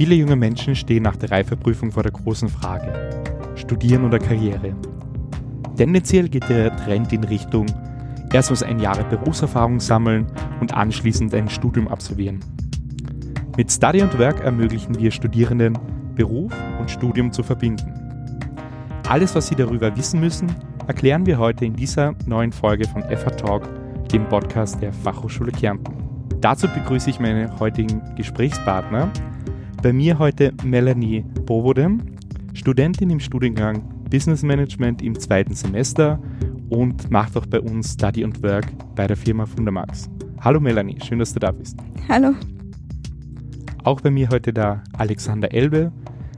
Viele junge Menschen stehen nach der Reifeprüfung vor der großen Frage: Studieren oder Karriere? Tendenziell geht der Trend in Richtung erstmals ein Jahr Berufserfahrung sammeln und anschließend ein Studium absolvieren. Mit Study and Work ermöglichen wir Studierenden, Beruf und Studium zu verbinden. Alles, was Sie darüber wissen müssen, erklären wir heute in dieser neuen Folge von FH Talk, dem Podcast der Fachhochschule Kärnten. Dazu begrüße ich meine heutigen Gesprächspartner. Bei mir heute Melanie Bovodem, Studentin im Studiengang Business Management im zweiten Semester und macht auch bei uns Study und Work bei der Firma Fundamax. Hallo Melanie, schön, dass du da bist. Hallo. Auch bei mir heute da Alexander Elbe,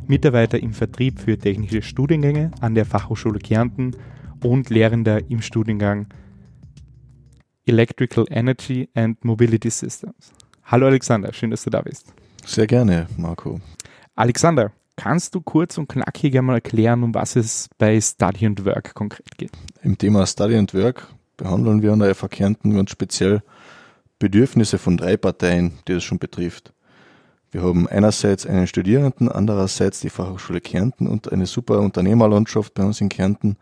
Mitarbeiter im Vertrieb für technische Studiengänge an der Fachhochschule Kärnten und Lehrender im Studiengang Electrical Energy and Mobility Systems. Hallo Alexander, schön, dass du da bist. Sehr gerne, Marco. Alexander, kannst du kurz und knackig einmal erklären, um was es bei Study and Work konkret geht? Im Thema Study and Work behandeln wir an der FH Kärnten ganz speziell Bedürfnisse von drei Parteien, die das schon betrifft. Wir haben einerseits einen Studierenden, andererseits die Fachhochschule Kärnten und eine super Unternehmerlandschaft bei uns in Kärnten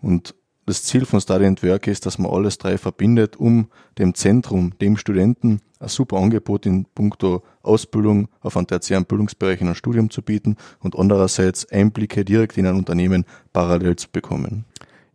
und das Ziel von Study and Work ist, dass man alles drei verbindet, um dem Zentrum, dem Studenten, ein super Angebot in puncto Ausbildung auf einen tertiären Bildungsbereich in einem Studium zu bieten und andererseits Einblicke direkt in ein Unternehmen parallel zu bekommen.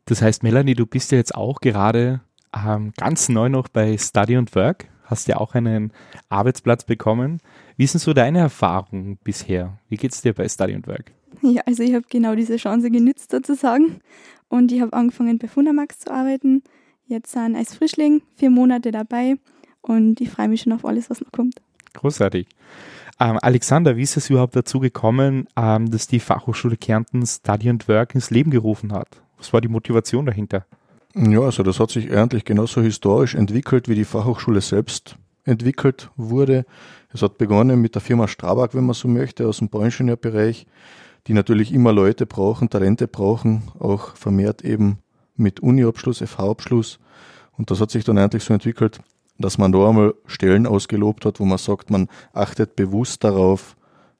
Das heißt, Melanie, du bist ja jetzt auch gerade ähm, ganz neu noch bei Study and Work, hast ja auch einen Arbeitsplatz bekommen. Wie sind so deine Erfahrungen bisher? Wie geht es dir bei Study and Work? Ja, also ich habe genau diese Chance genützt sozusagen und ich habe angefangen bei Fundamax zu arbeiten. Jetzt sind als Frischling vier Monate dabei und ich freue mich schon auf alles, was noch kommt. Großartig. Ähm, Alexander, wie ist es überhaupt dazu gekommen, ähm, dass die Fachhochschule Kärnten Study and Work ins Leben gerufen hat? Was war die Motivation dahinter? Ja, also das hat sich eigentlich genauso historisch entwickelt, wie die Fachhochschule selbst entwickelt wurde. Es hat begonnen mit der Firma Strabag, wenn man so möchte, aus dem Bauingenieurbereich, die natürlich immer Leute brauchen, Talente brauchen, auch vermehrt eben mit Uni-Abschluss, FH-Abschluss. Und das hat sich dann eigentlich so entwickelt, dass man da einmal Stellen ausgelobt hat, wo man sagt, man achtet bewusst darauf,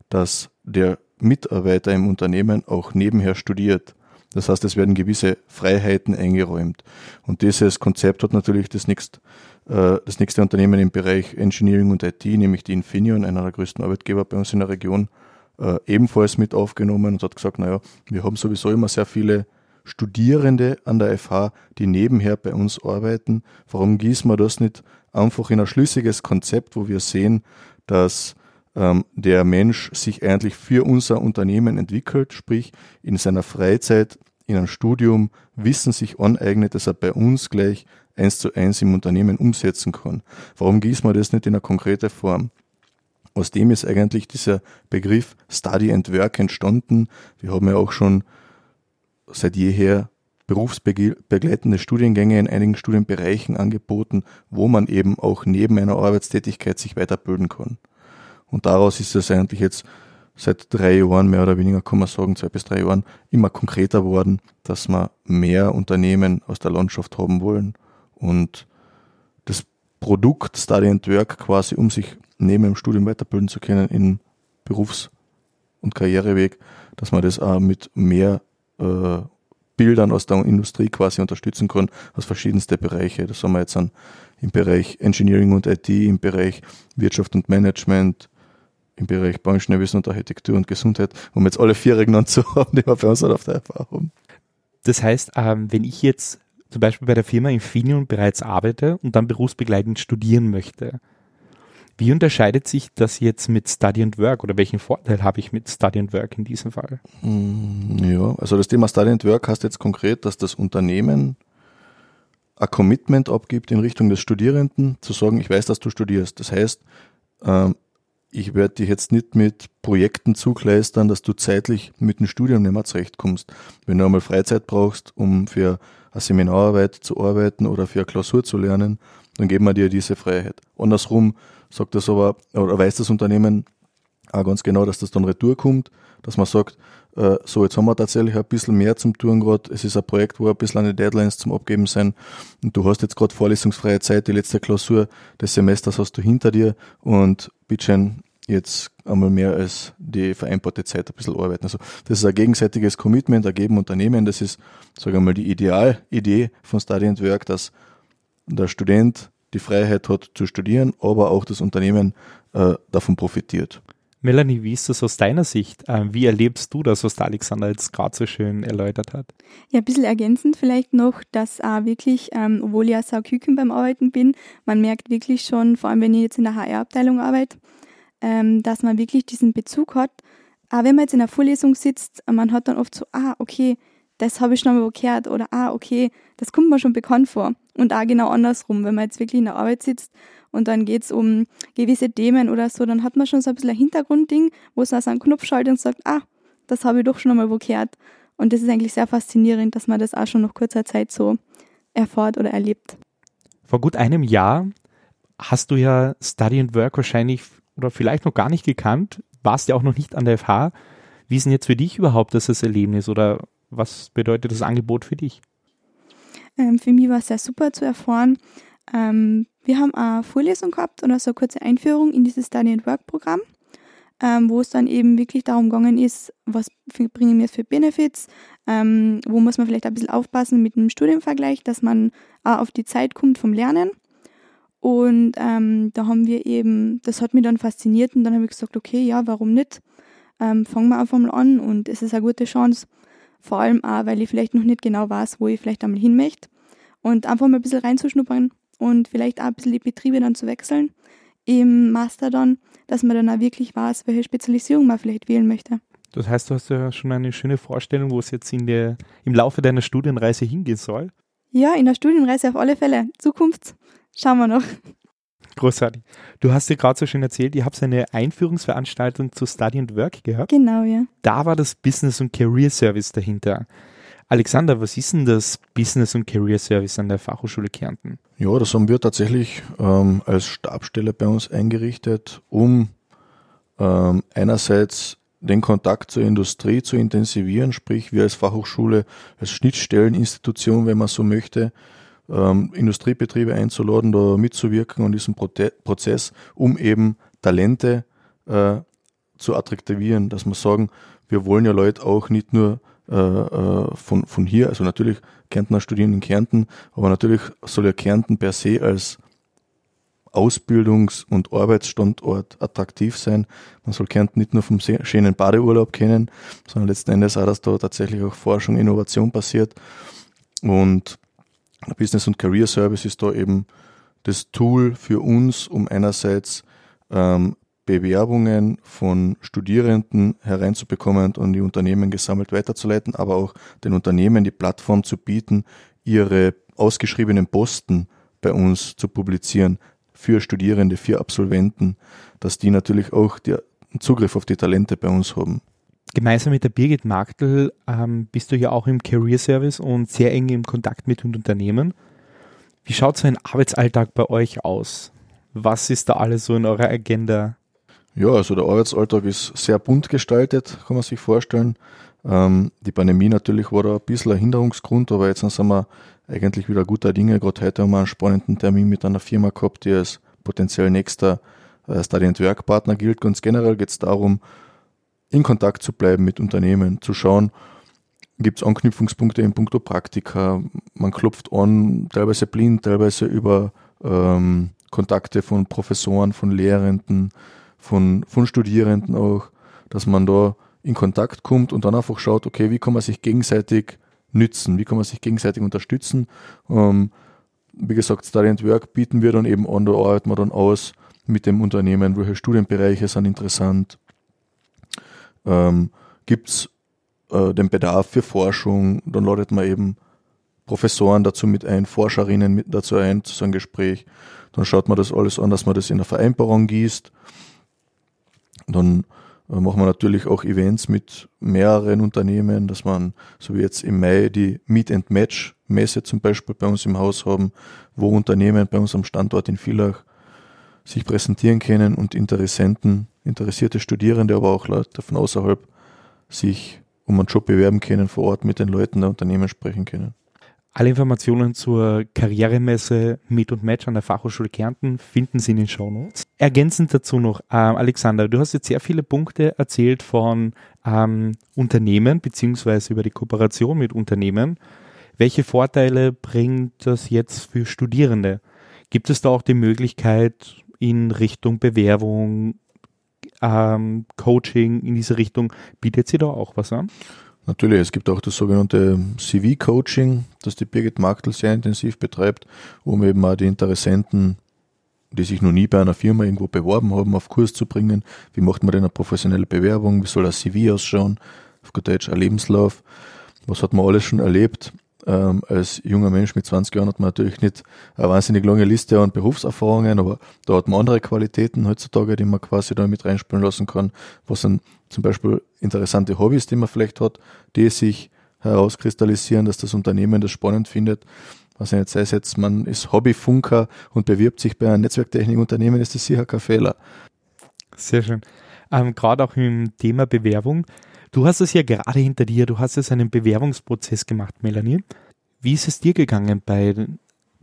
dass der Mitarbeiter im Unternehmen auch nebenher studiert. Das heißt, es werden gewisse Freiheiten eingeräumt. Und dieses Konzept hat natürlich das nächste, äh, das nächste Unternehmen im Bereich Engineering und IT, nämlich die Infineon, einer der größten Arbeitgeber bei uns in der Region, äh, ebenfalls mit aufgenommen und hat gesagt, naja, wir haben sowieso immer sehr viele Studierende an der FH, die nebenher bei uns arbeiten. Warum gießen wir das nicht einfach in ein schlüssiges Konzept, wo wir sehen, dass ähm, der Mensch sich eigentlich für unser Unternehmen entwickelt, sprich in seiner Freizeit, in einem Studium Wissen sich aneignet, dass er bei uns gleich eins zu eins im Unternehmen umsetzen kann. Warum gießen wir das nicht in eine konkrete Form? Aus dem ist eigentlich dieser Begriff Study and Work entstanden. Wir haben ja auch schon seit jeher berufsbegleitende Studiengänge in einigen Studienbereichen angeboten, wo man eben auch neben einer Arbeitstätigkeit sich weiterbilden kann. Und daraus ist es eigentlich jetzt seit drei Jahren, mehr oder weniger kann man sagen, zwei bis drei Jahren, immer konkreter worden, dass wir mehr Unternehmen aus der Landschaft haben wollen und Produkt Study and Work quasi, um sich neben dem Studium weiterbilden zu können im Berufs- und Karriereweg, dass man das auch mit mehr äh, Bildern aus der Industrie quasi unterstützen kann, aus verschiedensten Bereiche. Das haben wir jetzt an, im Bereich Engineering und IT, im Bereich Wirtschaft und Management, im Bereich Bauingenieurwesen und Architektur und Gesundheit, um jetzt alle vier genannt zu haben, die wir bei uns halt auf der Erfahrung. Das heißt, ähm, wenn ich jetzt zum Beispiel bei der Firma Infineon bereits arbeite und dann berufsbegleitend studieren möchte, wie unterscheidet sich das jetzt mit Study and Work oder welchen Vorteil habe ich mit Study and Work in diesem Fall? Mm, ja, also das Thema Study and Work heißt jetzt konkret, dass das Unternehmen ein Commitment abgibt in Richtung des Studierenden, zu sagen, ich weiß, dass du studierst. Das heißt, ähm, ich werde dich jetzt nicht mit Projekten zugleistern, dass du zeitlich mit dem Studium nicht mehr zurechtkommst. Wenn du einmal Freizeit brauchst, um für eine Seminararbeit zu arbeiten oder für eine Klausur zu lernen, dann geben wir dir diese Freiheit. Andersrum sagt das aber, oder weiß das Unternehmen auch ganz genau, dass das dann retour kommt, dass man sagt, äh, so, jetzt haben wir tatsächlich ein bisschen mehr zum tun gerade. Es ist ein Projekt, wo ein bisschen eine Deadlines zum Abgeben sind. Und du hast jetzt gerade vorlesungsfreie Zeit, die letzte Klausur des Semesters hast du hinter dir und bitteschön, jetzt einmal mehr als die vereinbarte Zeit ein bisschen arbeiten. Also das ist ein gegenseitiges Commitment, ergeben Unternehmen. Das ist, sagen wir mal, die Idealidee von Study and Work, dass der Student die Freiheit hat zu studieren, aber auch das Unternehmen äh, davon profitiert. Melanie, wie ist das aus deiner Sicht? Ähm, wie erlebst du das, was der Alexander jetzt gerade so schön erläutert hat? Ja, ein bisschen ergänzend vielleicht noch, dass auch wirklich, ähm, obwohl ich ja Sauküken beim Arbeiten bin, man merkt wirklich schon, vor allem wenn ich jetzt in der HR-Abteilung arbeite, ähm, dass man wirklich diesen Bezug hat. Auch wenn man jetzt in der Vorlesung sitzt, man hat dann oft so, ah, okay, das habe ich schon mal gehört oder ah, okay, das kommt mir schon bekannt vor. Und auch genau andersrum, wenn man jetzt wirklich in der Arbeit sitzt und dann geht es um gewisse Themen oder so, dann hat man schon so ein bisschen ein Hintergrundding, wo es also einen Knopf schaltet und sagt, ah, das habe ich doch schon wo gehört. Und das ist eigentlich sehr faszinierend, dass man das auch schon nach kurzer Zeit so erfahrt oder erlebt. Vor gut einem Jahr hast du ja Study and Work wahrscheinlich oder vielleicht noch gar nicht gekannt, warst ja auch noch nicht an der FH. Wie ist denn jetzt für dich überhaupt das, Erlebnis oder was bedeutet das Angebot für dich? Ähm, für mich war es sehr super zu erfahren, ähm, wir haben eine Vorlesung gehabt oder so eine kurze Einführung in dieses Study and Work Programm, ähm, wo es dann eben wirklich darum gegangen ist, was bringen mir für Benefits, ähm, wo muss man vielleicht ein bisschen aufpassen mit dem Studienvergleich, dass man auch auf die Zeit kommt vom Lernen. Und ähm, da haben wir eben, das hat mich dann fasziniert und dann habe ich gesagt, okay, ja, warum nicht? Ähm, fangen wir einfach mal an und es ist eine gute Chance, vor allem auch, weil ich vielleicht noch nicht genau weiß, wo ich vielleicht einmal hin möchte und einfach mal ein bisschen reinzuschnuppern und vielleicht auch ein bisschen die Betriebe dann zu wechseln im Master dann, dass man dann auch wirklich weiß, welche Spezialisierung man vielleicht wählen möchte. Das heißt, du hast ja schon eine schöne Vorstellung, wo es jetzt in der, im Laufe deiner Studienreise hingehen soll. Ja, in der Studienreise auf alle Fälle. Zukunft schauen wir noch. Großartig. Du hast dir gerade so schön erzählt, ihr habt eine Einführungsveranstaltung zu Study and Work gehabt. Genau, ja. Da war das Business und Career Service dahinter. Alexander, was ist denn das Business und Career Service an der Fachhochschule Kärnten? Ja, das haben wir tatsächlich ähm, als Stabstelle bei uns eingerichtet, um ähm, einerseits den Kontakt zur Industrie zu intensivieren, sprich wir als Fachhochschule, als Schnittstelleninstitution, wenn man so möchte, ähm, Industriebetriebe einzuladen, da mitzuwirken an diesem Prote Prozess, um eben Talente äh, zu attraktivieren, dass wir sagen, wir wollen ja Leute auch nicht nur äh, äh, von, von hier, also natürlich Kärntner studieren in Kärnten, aber natürlich soll ja Kärnten per se als Ausbildungs- und Arbeitsstandort attraktiv sein. Man soll Kärnten nicht nur vom schönen Badeurlaub kennen, sondern letzten Endes auch, dass da tatsächlich auch Forschung, Innovation passiert. Und Business und Career Service ist da eben das Tool für uns, um einerseits ähm, Bewerbungen von Studierenden hereinzubekommen und die Unternehmen gesammelt weiterzuleiten, aber auch den Unternehmen die Plattform zu bieten, ihre ausgeschriebenen Posten bei uns zu publizieren für Studierende, für Absolventen, dass die natürlich auch Zugriff auf die Talente bei uns haben. Gemeinsam mit der Birgit Marktl ähm, bist du ja auch im Career Service und sehr eng im Kontakt mit Unternehmen. Wie schaut so ein Arbeitsalltag bei euch aus? Was ist da alles so in eurer Agenda ja, also der Arbeitsalltag ist sehr bunt gestaltet, kann man sich vorstellen. Ähm, die Pandemie natürlich war da ein bisschen ein Hinderungsgrund, aber jetzt sind wir eigentlich wieder guter Dinge. Gerade heute haben wir einen spannenden Termin mit einer Firma gehabt, die als potenziell nächster äh, Study and Work Partner gilt. Ganz generell geht es darum, in Kontakt zu bleiben mit Unternehmen, zu schauen, gibt es Anknüpfungspunkte in puncto Praktika. Man klopft an, teilweise blind, teilweise über ähm, Kontakte von Professoren, von Lehrenden, von, von Studierenden auch, dass man da in Kontakt kommt und dann einfach schaut, okay, wie kann man sich gegenseitig nützen, wie kann man sich gegenseitig unterstützen. Ähm, wie gesagt, Study and Work bieten wir dann eben an, da arbeiten wir dann aus mit dem Unternehmen, welche Studienbereiche sind interessant. Ähm, Gibt es äh, den Bedarf für Forschung, dann ladet man eben Professoren dazu mit ein, Forscherinnen mit dazu ein, zu so einem Gespräch. Dann schaut man das alles an, dass man das in eine Vereinbarung gießt. Dann äh, machen wir natürlich auch Events mit mehreren Unternehmen, dass man, so wie jetzt im Mai, die Meet and Match Messe zum Beispiel bei uns im Haus haben, wo Unternehmen bei uns am Standort in Villach sich präsentieren können und Interessenten, interessierte Studierende, aber auch Leute von außerhalb sich um einen Job bewerben können, vor Ort mit den Leuten der Unternehmen sprechen können. Alle Informationen zur Karrieremesse Meet und Match an der Fachhochschule Kärnten finden Sie in den Shownotes. Ergänzend dazu noch, äh, Alexander, du hast jetzt sehr viele Punkte erzählt von ähm, Unternehmen beziehungsweise über die Kooperation mit Unternehmen. Welche Vorteile bringt das jetzt für Studierende? Gibt es da auch die Möglichkeit in Richtung Bewerbung, ähm, Coaching in diese Richtung? Bietet sie da auch was an? Natürlich, es gibt auch das sogenannte CV-Coaching, das die Birgit Marktl sehr intensiv betreibt, um eben auch die Interessenten, die sich noch nie bei einer Firma irgendwo beworben haben, auf Kurs zu bringen. Wie macht man denn eine professionelle Bewerbung? Wie soll das CV ausschauen? Auf gut Deutsch, ein Lebenslauf. Was hat man alles schon erlebt? Ähm, als junger Mensch mit 20 Jahren hat man natürlich nicht eine wahnsinnig lange Liste an Berufserfahrungen, aber da hat man andere Qualitäten heutzutage, die man quasi da mit reinspielen lassen kann. Was sind zum Beispiel interessante Hobbys, die man vielleicht hat, die sich herauskristallisieren, dass das Unternehmen das spannend findet. Was jetzt sei es jetzt, man ist Hobbyfunker und bewirbt sich bei einem Netzwerktechnikunternehmen, ist das sicher kein Fehler. Sehr schön. Ähm, Gerade auch im Thema Bewerbung Du hast es ja gerade hinter dir, du hast jetzt einen Bewerbungsprozess gemacht, Melanie. Wie ist es dir gegangen bei,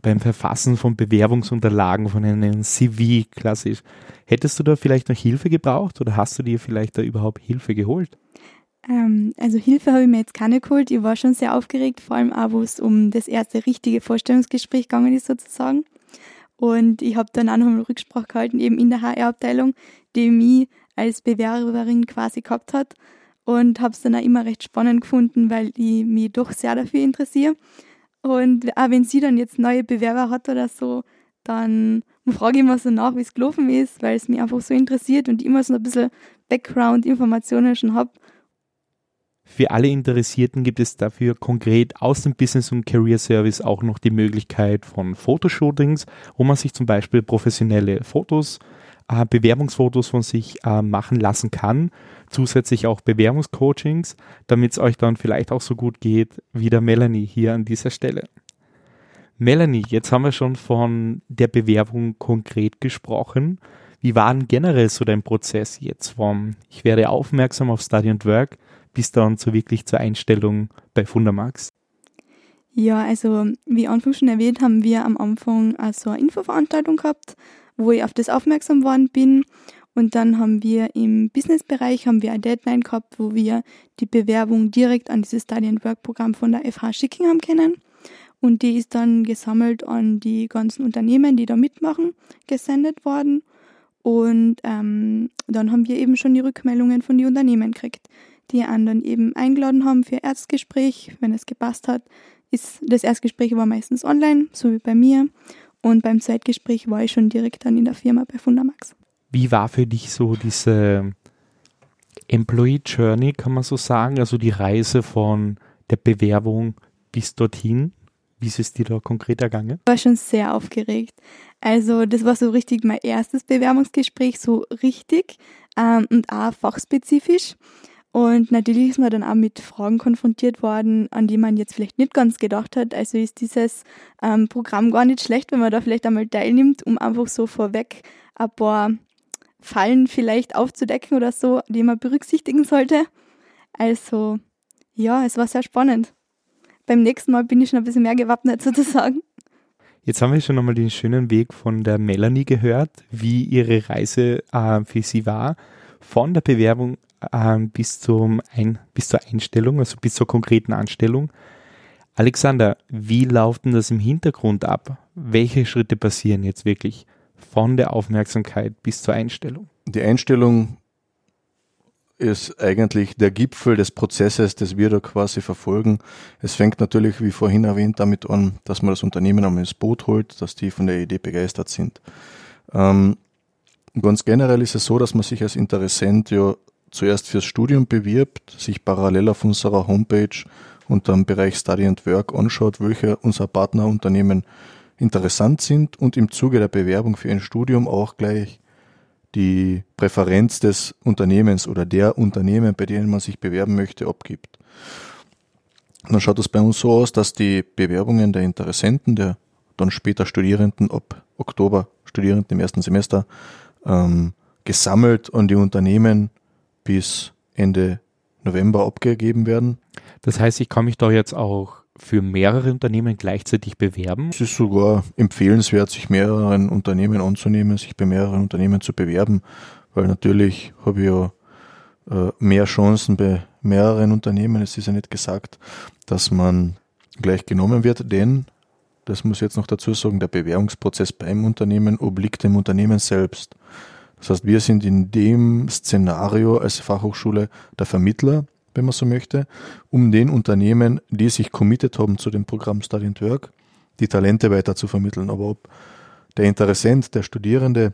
beim Verfassen von Bewerbungsunterlagen, von einem CV klassisch? Hättest du da vielleicht noch Hilfe gebraucht oder hast du dir vielleicht da überhaupt Hilfe geholt? Ähm, also Hilfe habe ich mir jetzt keine geholt. Ich war schon sehr aufgeregt, vor allem auch, wo es um das erste richtige Vorstellungsgespräch gegangen ist sozusagen. Und ich habe dann auch noch eine Rücksprache gehalten, eben in der HR-Abteilung, die mich als Bewerberin quasi gehabt hat und habe es dann auch immer recht spannend gefunden, weil ich mich doch sehr dafür interessiere. Und auch wenn sie dann jetzt neue Bewerber hat oder so, dann frage ich immer so nach, wie es gelaufen ist, weil es mich einfach so interessiert und ich immer so ein bisschen Background-Informationen schon habe. Für alle Interessierten gibt es dafür konkret aus dem Business und Career Service auch noch die Möglichkeit von Fotoshootings, wo man sich zum Beispiel professionelle Fotos äh, Bewerbungsfotos von sich äh, machen lassen kann. Zusätzlich auch Bewerbungscoachings, damit es euch dann vielleicht auch so gut geht wie der Melanie hier an dieser Stelle. Melanie, jetzt haben wir schon von der Bewerbung konkret gesprochen. Wie war denn generell so dein Prozess jetzt vom Ich werde aufmerksam auf Study and Work bis dann zu wirklich zur Einstellung bei Fundamax? Ja, also wie anfangs schon erwähnt, haben wir am Anfang also eine Infoveranstaltung gehabt, wo ich auf das aufmerksam worden bin. Und dann haben wir im Businessbereich haben wir eine Deadline gehabt, wo wir die Bewerbung direkt an dieses Study and Work Programm von der FH schicken haben können. Und die ist dann gesammelt an die ganzen Unternehmen, die da mitmachen, gesendet worden. Und ähm, dann haben wir eben schon die Rückmeldungen von den Unternehmen gekriegt, die einen dann eben eingeladen haben für Erstgespräch, wenn es gepasst hat. Ist, das Erstgespräch war meistens online, so wie bei mir. Und beim Zweitgespräch war ich schon direkt dann in der Firma bei Fundamax. Wie war für dich so diese Employee Journey, kann man so sagen? Also die Reise von der Bewerbung bis dorthin? Wie ist es dir da konkret ergangen? Ich war schon sehr aufgeregt. Also das war so richtig mein erstes Bewerbungsgespräch, so richtig ähm, und auch fachspezifisch. Und natürlich ist man dann auch mit Fragen konfrontiert worden, an die man jetzt vielleicht nicht ganz gedacht hat. Also ist dieses ähm, Programm gar nicht schlecht, wenn man da vielleicht einmal teilnimmt, um einfach so vorweg ein paar Fallen vielleicht aufzudecken oder so, die man berücksichtigen sollte. Also ja, es war sehr spannend. Beim nächsten Mal bin ich schon ein bisschen mehr gewappnet sozusagen. Jetzt haben wir schon einmal den schönen Weg von der Melanie gehört, wie ihre Reise äh, für sie war. Von der Bewerbung ähm, bis, zum Ein bis zur Einstellung, also bis zur konkreten Anstellung. Alexander, wie läuft denn das im Hintergrund ab? Welche Schritte passieren jetzt wirklich von der Aufmerksamkeit bis zur Einstellung? Die Einstellung ist eigentlich der Gipfel des Prozesses, das wir da quasi verfolgen. Es fängt natürlich, wie vorhin erwähnt, damit an, dass man das Unternehmen einmal ins Boot holt, dass die von der Idee begeistert sind. Ähm, ganz generell ist es so, dass man sich als Interessent ja zuerst fürs Studium bewirbt, sich parallel auf unserer Homepage unter dem Bereich Study and Work anschaut, welche unserer Partnerunternehmen interessant sind und im Zuge der Bewerbung für ein Studium auch gleich die Präferenz des Unternehmens oder der Unternehmen, bei denen man sich bewerben möchte, abgibt. dann schaut es bei uns so aus, dass die Bewerbungen der Interessenten, der dann später Studierenden ab Oktober, Studierenden im ersten Semester, ähm, gesammelt an die Unternehmen bis Ende November abgegeben werden. Das heißt, ich kann mich da jetzt auch für mehrere Unternehmen gleichzeitig bewerben? Es ist sogar empfehlenswert, sich mehreren Unternehmen anzunehmen, sich bei mehreren Unternehmen zu bewerben, weil natürlich habe ich ja äh, mehr Chancen bei mehreren Unternehmen. Es ist ja nicht gesagt, dass man gleich genommen wird, denn, das muss ich jetzt noch dazu sagen, der Bewerbungsprozess beim Unternehmen obliegt dem Unternehmen selbst. Das heißt, wir sind in dem Szenario als Fachhochschule der Vermittler, wenn man so möchte, um den Unternehmen, die sich committed haben zu dem Programm Study and Work, die Talente weiter zu vermitteln. Aber ob der Interessent, der Studierende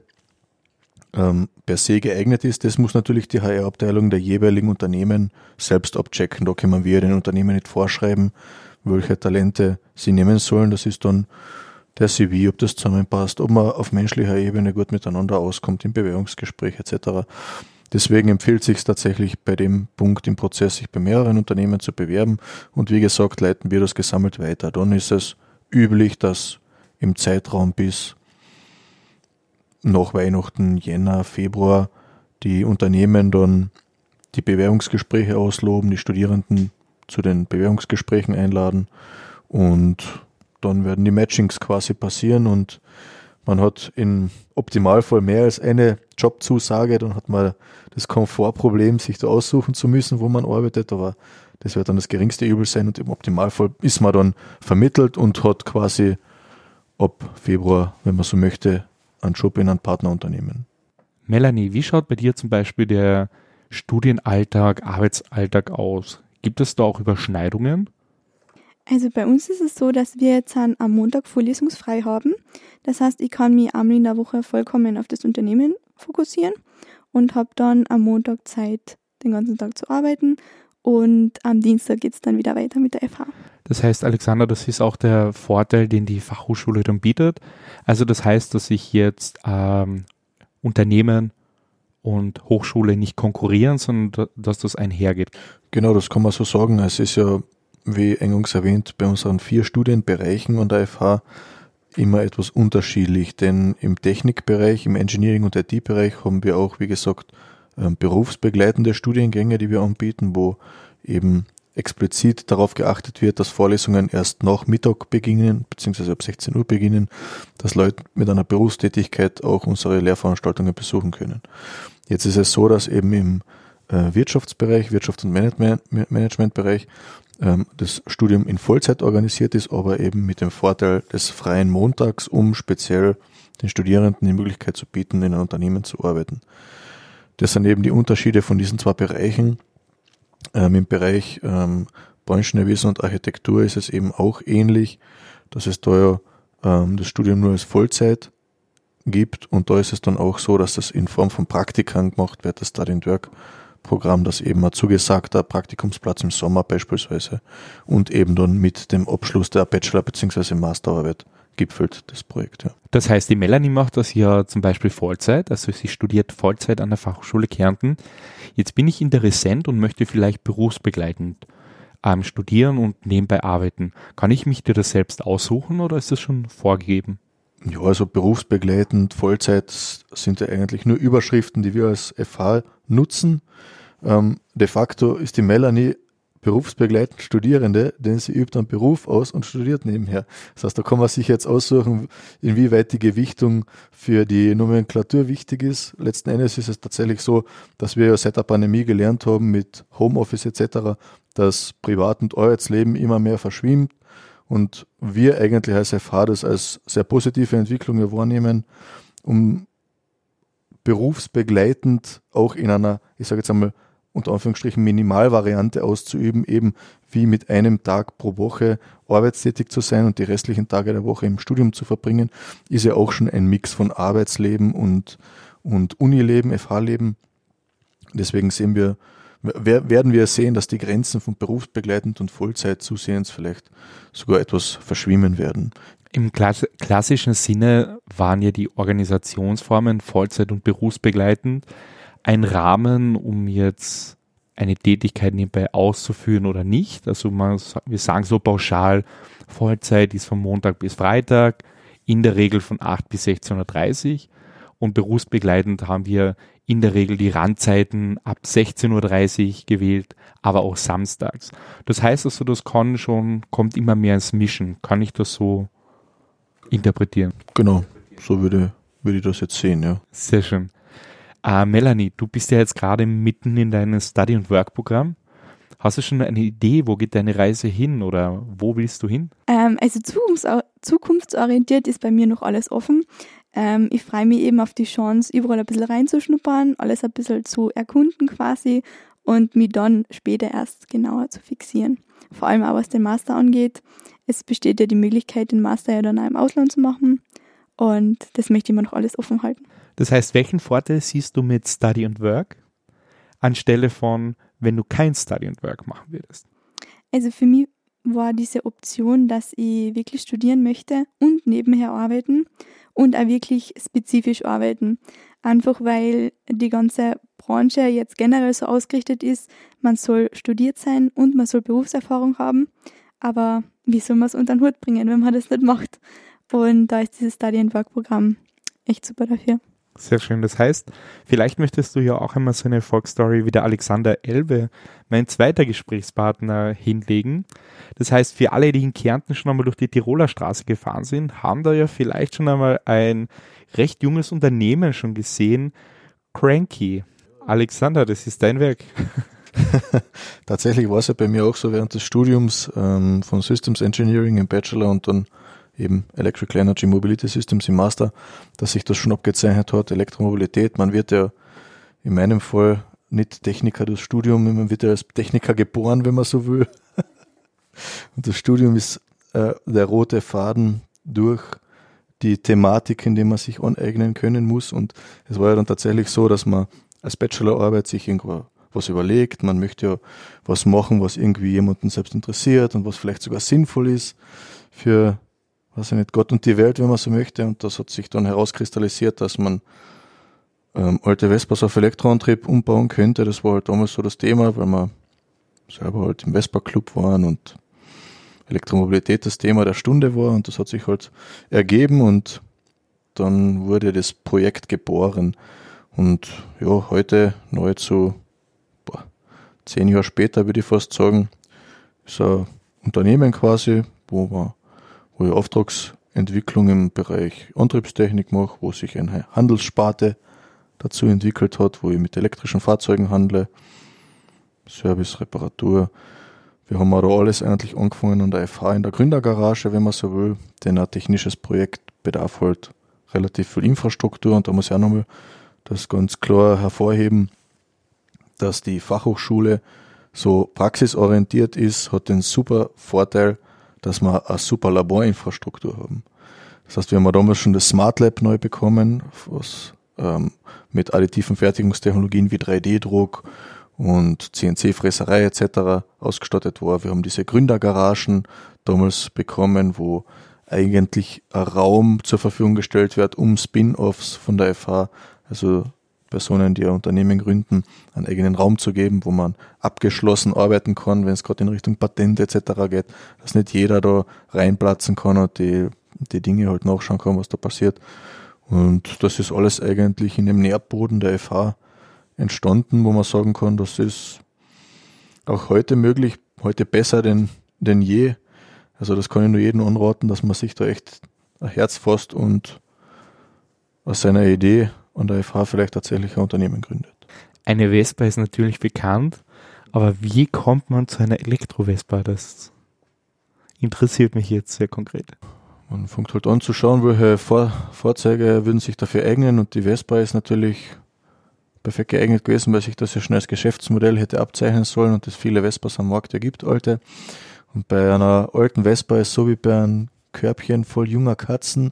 ähm, per se geeignet ist, das muss natürlich die HR-Abteilung der jeweiligen Unternehmen selbst abchecken. Da können wir den Unternehmen nicht vorschreiben, welche Talente sie nehmen sollen. Das ist dann der CV, ob das zusammenpasst, ob man auf menschlicher Ebene gut miteinander auskommt im Bewerbungsgespräch etc. Deswegen empfiehlt sich tatsächlich bei dem Punkt im Prozess, sich bei mehreren Unternehmen zu bewerben. Und wie gesagt, leiten wir das gesammelt weiter. Dann ist es üblich, dass im Zeitraum bis nach Weihnachten, Jänner, Februar die Unternehmen dann die Bewerbungsgespräche ausloben, die Studierenden zu den Bewerbungsgesprächen einladen und dann werden die Matchings quasi passieren und man hat im Optimalfall mehr als eine Jobzusage, dann hat man das Komfortproblem, sich da aussuchen zu müssen, wo man arbeitet, aber das wird dann das geringste Übel sein und im Optimalfall ist man dann vermittelt und hat quasi ab Februar, wenn man so möchte, einen Job in einem Partnerunternehmen. Melanie, wie schaut bei dir zum Beispiel der Studienalltag, Arbeitsalltag aus? Gibt es da auch Überschneidungen? Also bei uns ist es so, dass wir jetzt am Montag vorlesungsfrei haben. Das heißt, ich kann mich einmal in der Woche vollkommen auf das Unternehmen fokussieren und habe dann am Montag Zeit, den ganzen Tag zu arbeiten. Und am Dienstag geht es dann wieder weiter mit der FH. Das heißt, Alexander, das ist auch der Vorteil, den die Fachhochschule dann bietet. Also das heißt, dass sich jetzt ähm, Unternehmen und Hochschule nicht konkurrieren, sondern dass das einhergeht. Genau, das kann man so sagen. Es ist ja wie eingangs erwähnt, bei unseren vier Studienbereichen an der FH immer etwas unterschiedlich, denn im Technikbereich, im Engineering- und IT-Bereich haben wir auch, wie gesagt, ähm, berufsbegleitende Studiengänge, die wir anbieten, wo eben explizit darauf geachtet wird, dass Vorlesungen erst nach Mittag beginnen, beziehungsweise ab 16 Uhr beginnen, dass Leute mit einer Berufstätigkeit auch unsere Lehrveranstaltungen besuchen können. Jetzt ist es so, dass eben im äh, Wirtschaftsbereich, Wirtschafts- und Managementbereich ähm, das Studium in Vollzeit organisiert ist, aber eben mit dem Vorteil des freien Montags, um speziell den Studierenden die Möglichkeit zu bieten, in einem Unternehmen zu arbeiten. Das sind eben die Unterschiede von diesen zwei Bereichen. Ähm, Im Bereich ähm, Bauingenieurwesen und Architektur ist es eben auch ähnlich, dass es da ja ähm, das Studium nur als Vollzeit gibt und da ist es dann auch so, dass das in Form von Praktikern gemacht wird, das Study Work Programm, das eben ein zugesagter Praktikumsplatz im Sommer beispielsweise und eben dann mit dem Abschluss der Bachelor- bzw. Masterarbeit gipfelt das Projekt. Ja. Das heißt, die Melanie macht das ja zum Beispiel Vollzeit, also sie studiert Vollzeit an der Fachhochschule Kärnten. Jetzt bin ich Interessent und möchte vielleicht berufsbegleitend ähm, studieren und nebenbei arbeiten. Kann ich mich dir das selbst aussuchen oder ist das schon vorgegeben? Ja, also berufsbegleitend, Vollzeit sind ja eigentlich nur Überschriften, die wir als FH nutzen. Ähm, de facto ist die Melanie berufsbegleitend Studierende, denn sie übt einen Beruf aus und studiert nebenher. Das heißt, da kann man sich jetzt aussuchen, inwieweit die Gewichtung für die Nomenklatur wichtig ist. Letzten Endes ist es tatsächlich so, dass wir ja seit der Pandemie gelernt haben mit Homeoffice etc., dass Privat- und Arbeitsleben immer mehr verschwimmt und wir eigentlich als FH das als sehr positive Entwicklung wahrnehmen, um berufsbegleitend auch in einer, ich sage jetzt einmal, unter Anführungsstrichen Minimalvariante auszuüben, eben wie mit einem Tag pro Woche arbeitstätig zu sein und die restlichen Tage der Woche im Studium zu verbringen, ist ja auch schon ein Mix von Arbeitsleben und, und Unileben, FH-Leben. Deswegen sehen wir, werden wir sehen, dass die Grenzen von berufsbegleitend und Vollzeit zusehends vielleicht sogar etwas verschwimmen werden. Im klassischen Sinne waren ja die Organisationsformen Vollzeit und berufsbegleitend ein Rahmen, um jetzt eine Tätigkeit nebenbei auszuführen oder nicht. Also man, wir sagen so pauschal, Vollzeit ist von Montag bis Freitag, in der Regel von 8 bis 16.30 Uhr und berufsbegleitend haben wir in der Regel die Randzeiten ab 16.30 Uhr gewählt, aber auch samstags. Das heißt also, das kann schon, kommt immer mehr ins Mischen. Kann ich das so interpretieren? Genau, so würde, würde ich das jetzt sehen, ja. Sehr schön. Uh, Melanie, du bist ja jetzt gerade mitten in deinem Study- und Work-Programm. Hast du schon eine Idee, wo geht deine Reise hin oder wo willst du hin? Ähm, also zukunftsorientiert ist bei mir noch alles offen. Ähm, ich freue mich eben auf die Chance, überall ein bisschen reinzuschnuppern, alles ein bisschen zu erkunden quasi und mich dann später erst genauer zu fixieren. Vor allem auch was den Master angeht. Es besteht ja die Möglichkeit, den Master ja dann auch im Ausland zu machen und das möchte ich mir noch alles offen halten. Das heißt, welchen Vorteil siehst du mit Study and Work anstelle von, wenn du kein Study and Work machen würdest? Also für mich war diese Option, dass ich wirklich studieren möchte und nebenher arbeiten und auch wirklich spezifisch arbeiten. Einfach weil die ganze Branche jetzt generell so ausgerichtet ist, man soll studiert sein und man soll Berufserfahrung haben. Aber wie soll man es unter den Hut bringen, wenn man das nicht macht? Und da ist dieses Study and Work Programm echt super dafür. Sehr schön. Das heißt, vielleicht möchtest du ja auch einmal so eine Erfolgsstory wie der Alexander Elbe, mein zweiter Gesprächspartner, hinlegen. Das heißt, für alle, die in Kärnten schon einmal durch die Tiroler Straße gefahren sind, haben da ja vielleicht schon einmal ein recht junges Unternehmen schon gesehen. Cranky. Alexander, das ist dein Werk. Tatsächlich war es ja bei mir auch so während des Studiums ähm, von Systems Engineering im Bachelor und dann eben Electrical Energy Mobility Systems im Master, dass sich das schon abgezeichnet hat, Elektromobilität. Man wird ja in meinem Fall nicht Techniker durchs Studium, man wird ja als Techniker geboren, wenn man so will. Und das Studium ist äh, der rote Faden durch die Thematik, in die man sich aneignen können muss. Und es war ja dann tatsächlich so, dass man als Bachelorarbeit sich irgendwo was überlegt. Man möchte ja was machen, was irgendwie jemanden selbst interessiert und was vielleicht sogar sinnvoll ist für weiß ich nicht, Gott und die Welt, wenn man so möchte. Und das hat sich dann herauskristallisiert, dass man ähm, alte Vespas auf Elektroantrieb umbauen könnte. Das war halt damals so das Thema, weil wir selber halt im Vespa-Club waren und Elektromobilität das Thema der Stunde war und das hat sich halt ergeben und dann wurde das Projekt geboren. Und ja, heute, nahezu boah, zehn Jahre später, würde ich fast sagen, ist ein Unternehmen quasi, wo man wo ich Auftragsentwicklung im Bereich Antriebstechnik mache, wo sich eine Handelssparte dazu entwickelt hat, wo ich mit elektrischen Fahrzeugen handle, Service, Reparatur. Wir haben auch alles eigentlich angefangen an der FH in der Gründergarage, wenn man so will, denn ein technisches Projekt bedarf halt relativ viel Infrastruktur und da muss ich auch nochmal das ganz klar hervorheben, dass die Fachhochschule so praxisorientiert ist, hat den super Vorteil, dass wir eine super Laborinfrastruktur haben. Das heißt, wir haben damals schon das Smart Lab neu bekommen, was ähm, mit additiven Fertigungstechnologien wie 3D-Druck und CNC-Fräserei etc. ausgestattet war. Wir haben diese Gründergaragen damals bekommen, wo eigentlich ein Raum zur Verfügung gestellt wird, um Spin-offs von der FH, also Personen, die ein Unternehmen gründen, einen eigenen Raum zu geben, wo man abgeschlossen arbeiten kann, wenn es gerade in Richtung Patent etc. geht, dass nicht jeder da reinplatzen kann und die, die Dinge halt nachschauen kann, was da passiert. Und das ist alles eigentlich in dem Nährboden der FH entstanden, wo man sagen kann, das ist auch heute möglich, heute besser denn, denn je. Also das kann ich nur jedem anraten, dass man sich da echt ein Herz fasst und aus seiner Idee und der FH vielleicht tatsächlich ein Unternehmen gründet. Eine Vespa ist natürlich bekannt, aber wie kommt man zu einer Elektro-Vespa? Das interessiert mich jetzt sehr konkret. Man fängt halt an zu schauen, welche Vor Fahrzeuge würden sich dafür eignen und die Vespa ist natürlich perfekt geeignet gewesen, weil sich das ja schnell als Geschäftsmodell hätte abzeichnen sollen und es viele Vespas am Markt ja gibt, alte. Und bei einer alten Vespa ist so wie bei einem Körbchen voll junger Katzen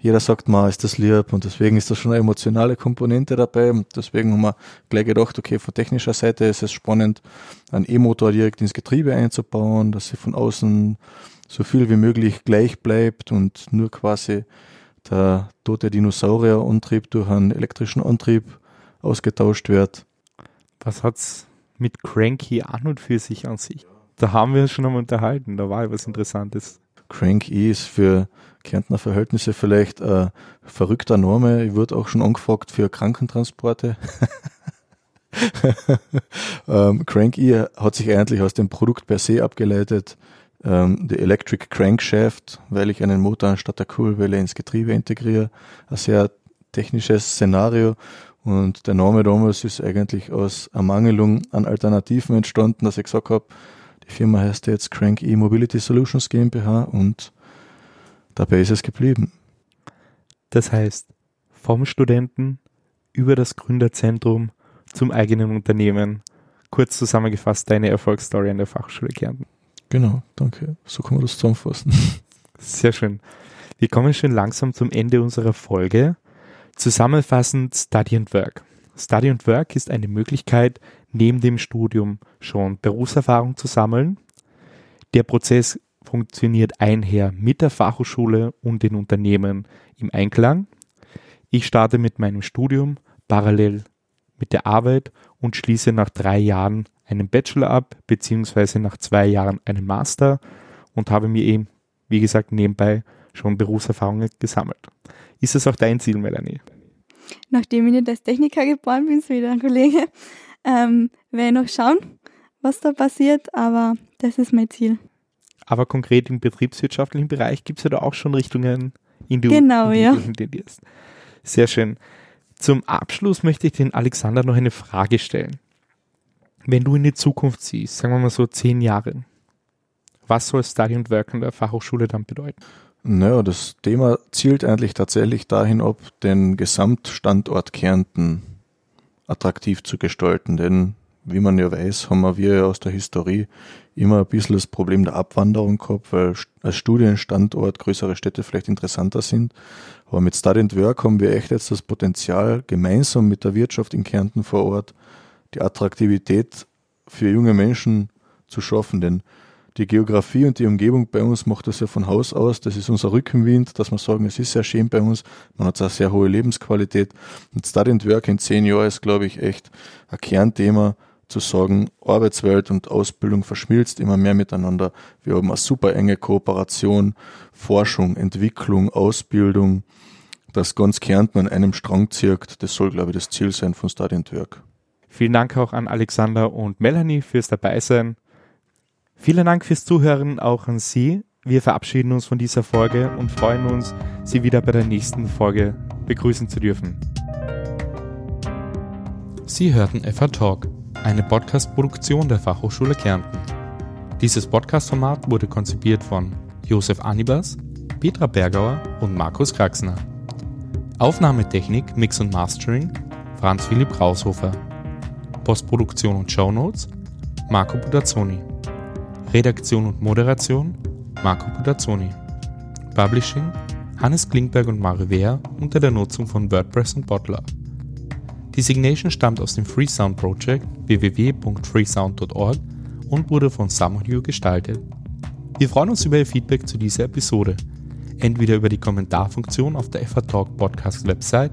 jeder sagt mal, ist das lieb und deswegen ist das schon eine emotionale Komponente dabei und deswegen haben wir gleich gedacht, okay, von technischer Seite ist es spannend, einen E-Motor direkt ins Getriebe einzubauen, dass sie von außen so viel wie möglich gleich bleibt und nur quasi der tote Dinosaurierantrieb durch einen elektrischen Antrieb ausgetauscht wird. Was hat's mit Cranky an und für sich an sich? Da haben wir uns schon einmal unterhalten, da war etwas Interessantes. Crank E ist für Kärntner Verhältnisse vielleicht ein verrückter Name. Ich wurde auch schon angefragt für Krankentransporte. ähm, Crank E hat sich eigentlich aus dem Produkt per se abgeleitet. Ähm, die Electric Crankshaft, weil ich einen Motor anstatt der Kurbelwelle ins Getriebe integriere. Ein sehr technisches Szenario. Und der Name damals ist eigentlich aus Ermangelung an Alternativen entstanden, dass ich gesagt habe, die Firma heißt jetzt Crank E Mobility Solutions GmbH und dabei ist es geblieben. Das heißt, vom Studenten über das Gründerzentrum zum eigenen Unternehmen. Kurz zusammengefasst deine Erfolgsstory an der Fachschule Kärnten. Genau, danke. So kann man das zusammenfassen. Sehr schön. Wir kommen schon langsam zum Ende unserer Folge. Zusammenfassend Study and Work. Study and Work ist eine Möglichkeit, neben dem Studium schon Berufserfahrung zu sammeln. Der Prozess funktioniert einher mit der Fachhochschule und den Unternehmen im Einklang. Ich starte mit meinem Studium parallel mit der Arbeit und schließe nach drei Jahren einen Bachelor ab, beziehungsweise nach zwei Jahren einen Master und habe mir eben, wie gesagt, nebenbei schon Berufserfahrungen gesammelt. Ist das auch dein Ziel, Melanie? Nachdem ich nicht als Techniker geboren bin, so wie der Kollege, ähm, werde ich noch schauen, was da passiert, aber das ist mein Ziel. Aber konkret im betriebswirtschaftlichen Bereich gibt es ja da auch schon Richtungen, in die, genau, in ja. du tendierst. Sehr schön. Zum Abschluss möchte ich den Alexander noch eine Frage stellen. Wenn du in die Zukunft siehst, sagen wir mal so zehn Jahre, was soll Study und Work an der Fachhochschule dann bedeuten? Naja, das Thema zielt eigentlich tatsächlich dahin ab, den Gesamtstandort Kärnten attraktiv zu gestalten. Denn wie man ja weiß, haben wir ja aus der Historie immer ein bisschen das Problem der Abwanderung gehabt, weil als Studienstandort größere Städte vielleicht interessanter sind. Aber mit Study and Work haben wir echt jetzt das Potenzial, gemeinsam mit der Wirtschaft in Kärnten vor Ort die Attraktivität für junge Menschen zu schaffen. Denn die Geografie und die Umgebung bei uns macht das ja von Haus aus. Das ist unser Rückenwind, dass wir sagen, es ist sehr schön bei uns. Man hat eine sehr hohe Lebensqualität. Und Study and Work in zehn Jahren ist, glaube ich, echt ein Kernthema, zu sagen, Arbeitswelt und Ausbildung verschmilzt immer mehr miteinander. Wir haben eine super enge Kooperation, Forschung, Entwicklung, Ausbildung, das ganz Kärnten an einem Strang zirkt. Das soll, glaube ich, das Ziel sein von Study and Work. Vielen Dank auch an Alexander und Melanie fürs Dabeisein. Vielen Dank fürs Zuhören auch an Sie. Wir verabschieden uns von dieser Folge und freuen uns, Sie wieder bei der nächsten Folge begrüßen zu dürfen. Sie hörten FH Talk, eine Podcast-Produktion der Fachhochschule Kärnten. Dieses Podcast-Format wurde konzipiert von Josef Anibas, Petra Bergauer und Markus Kraxner. Aufnahmetechnik, Mix und Mastering Franz Philipp Kraushofer. Postproduktion und Shownotes Marco Budazzoni. Redaktion und Moderation Marco Budazzoni. Publishing Hannes Klingberg und Mario Wehr unter der Nutzung von WordPress und Bottler. Die Signation stammt aus dem Freesound Project www.freesound.org und wurde von Samuel gestaltet. Wir freuen uns über Ihr Feedback zu dieser Episode, entweder über die Kommentarfunktion auf der FH Talk Podcast Website,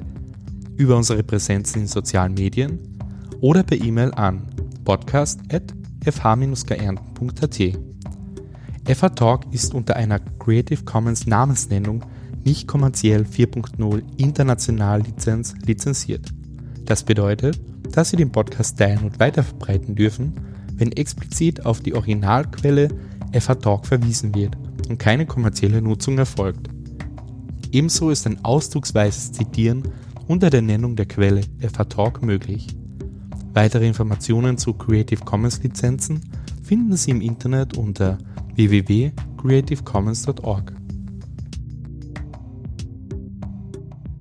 über unsere Präsenz in sozialen Medien oder per E-Mail an podcast.fh-geernten.at. FH Talk ist unter einer Creative Commons Namensnennung nicht kommerziell 4.0 international Lizenz lizenziert. Das bedeutet, dass Sie den Podcast teilen und weiterverbreiten dürfen, wenn explizit auf die Originalquelle FH Talk verwiesen wird und keine kommerzielle Nutzung erfolgt. Ebenso ist ein ausdrucksweises Zitieren unter der Nennung der Quelle FH Talk möglich. Weitere Informationen zu Creative Commons Lizenzen finden Sie im Internet unter www.creativecommons.org.